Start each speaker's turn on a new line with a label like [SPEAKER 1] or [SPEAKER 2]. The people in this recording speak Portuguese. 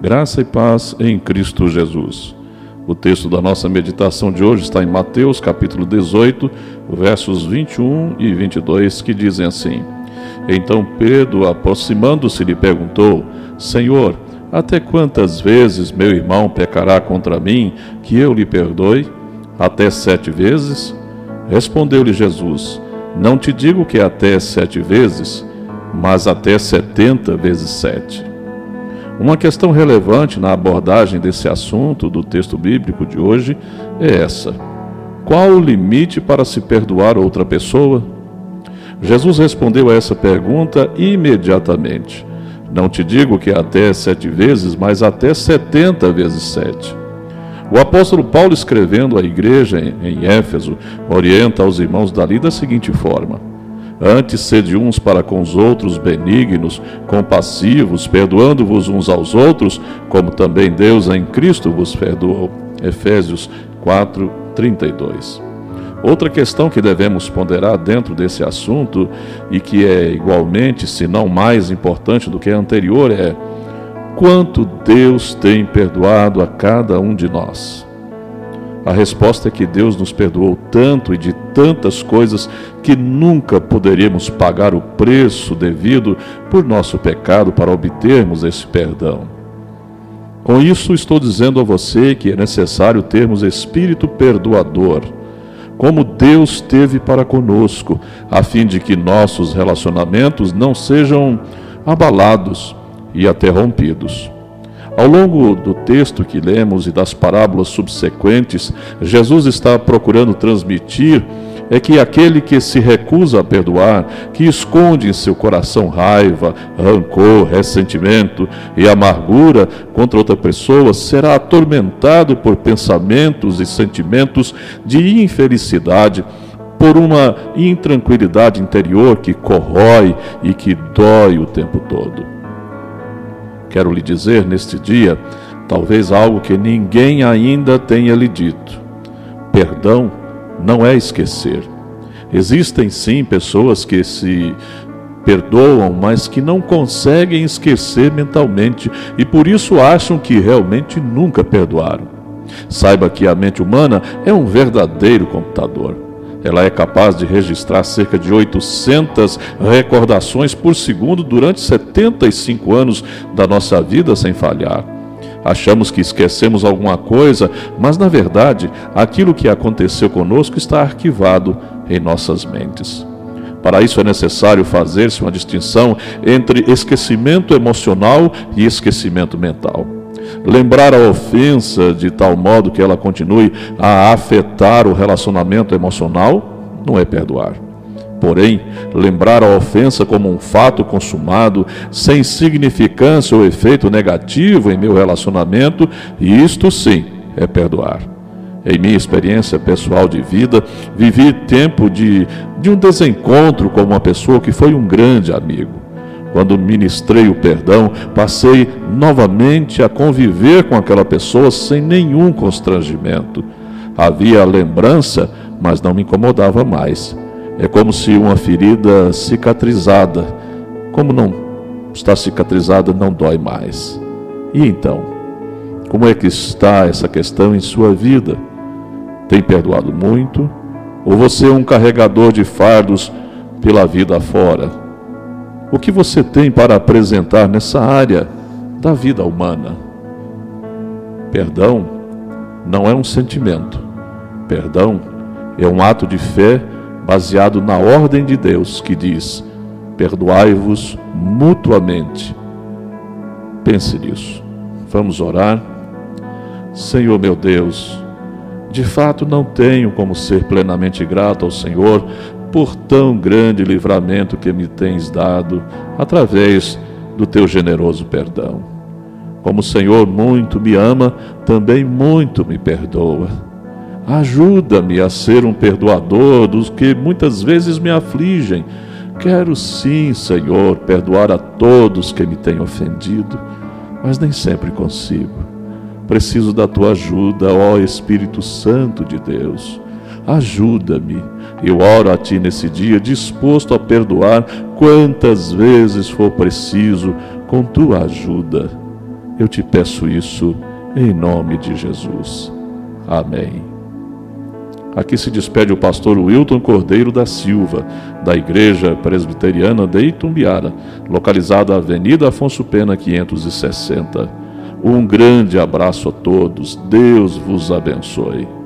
[SPEAKER 1] Graça e paz em Cristo Jesus. O texto da nossa meditação de hoje está em Mateus, capítulo 18, versos 21 e 22, que dizem assim: Então Pedro, aproximando-se, lhe perguntou: Senhor, até quantas vezes meu irmão pecará contra mim, que eu lhe perdoe? Até sete vezes? Respondeu-lhe Jesus: Não te digo que até sete vezes, mas até setenta vezes sete. Uma questão relevante na abordagem desse assunto do texto bíblico de hoje é essa: qual o limite para se perdoar outra pessoa? Jesus respondeu a essa pergunta imediatamente. Não te digo que até sete vezes, mas até setenta vezes sete. O apóstolo Paulo, escrevendo à igreja em Éfeso, orienta aos irmãos dali da seguinte forma: Antes sede uns para com os outros benignos, compassivos, perdoando-vos uns aos outros, como também Deus em Cristo vos perdoou. Efésios 4, 32. Outra questão que devemos ponderar dentro desse assunto e que é igualmente, se não mais importante do que a anterior, é quanto Deus tem perdoado a cada um de nós. A resposta é que Deus nos perdoou tanto e de tantas coisas que nunca poderíamos pagar o preço devido por nosso pecado para obtermos esse perdão. Com isso, estou dizendo a você que é necessário termos espírito perdoador, como Deus teve para conosco, a fim de que nossos relacionamentos não sejam abalados e até rompidos. Ao longo do texto que lemos e das parábolas subsequentes, Jesus está procurando transmitir é que aquele que se recusa a perdoar, que esconde em seu coração raiva, rancor, ressentimento e amargura contra outra pessoa, será atormentado por pensamentos e sentimentos de infelicidade, por uma intranquilidade interior que corrói e que dói o tempo todo. Quero lhe dizer neste dia, talvez algo que ninguém ainda tenha lhe dito. Perdão não é esquecer. Existem sim pessoas que se perdoam, mas que não conseguem esquecer mentalmente e por isso acham que realmente nunca perdoaram. Saiba que a mente humana é um verdadeiro computador. Ela é capaz de registrar cerca de 800 recordações por segundo durante 75 anos da nossa vida sem falhar. Achamos que esquecemos alguma coisa, mas na verdade, aquilo que aconteceu conosco está arquivado em nossas mentes. Para isso é necessário fazer-se uma distinção entre esquecimento emocional e esquecimento mental. Lembrar a ofensa de tal modo que ela continue a afetar o relacionamento emocional não é perdoar. Porém, lembrar a ofensa como um fato consumado, sem significância ou efeito negativo em meu relacionamento, isto sim é perdoar. Em minha experiência pessoal de vida, vivi tempo de, de um desencontro com uma pessoa que foi um grande amigo. Quando ministrei o perdão, passei novamente a conviver com aquela pessoa sem nenhum constrangimento. Havia lembrança, mas não me incomodava mais. É como se uma ferida cicatrizada, como não está cicatrizada, não dói mais. E então, como é que está essa questão em sua vida? Tem perdoado muito? Ou você é um carregador de fardos pela vida fora? O que você tem para apresentar nessa área da vida humana? Perdão não é um sentimento. Perdão é um ato de fé baseado na ordem de Deus que diz: perdoai-vos mutuamente. Pense nisso. Vamos orar. Senhor meu Deus, de fato não tenho como ser plenamente grato ao Senhor por tão grande livramento que me tens dado através do teu generoso perdão. Como o Senhor muito me ama, também muito me perdoa. Ajuda-me a ser um perdoador dos que muitas vezes me afligem. Quero sim, Senhor, perdoar a todos que me têm ofendido, mas nem sempre consigo. Preciso da tua ajuda, ó Espírito Santo de Deus. Ajuda-me. Eu oro a Ti nesse dia, disposto a perdoar quantas vezes for preciso, com Tua ajuda. Eu te peço isso em nome de Jesus. Amém. Aqui se despede o pastor Wilton Cordeiro da Silva, da Igreja Presbiteriana de Itumbiara, localizada na Avenida Afonso Pena 560. Um grande abraço a todos. Deus vos abençoe.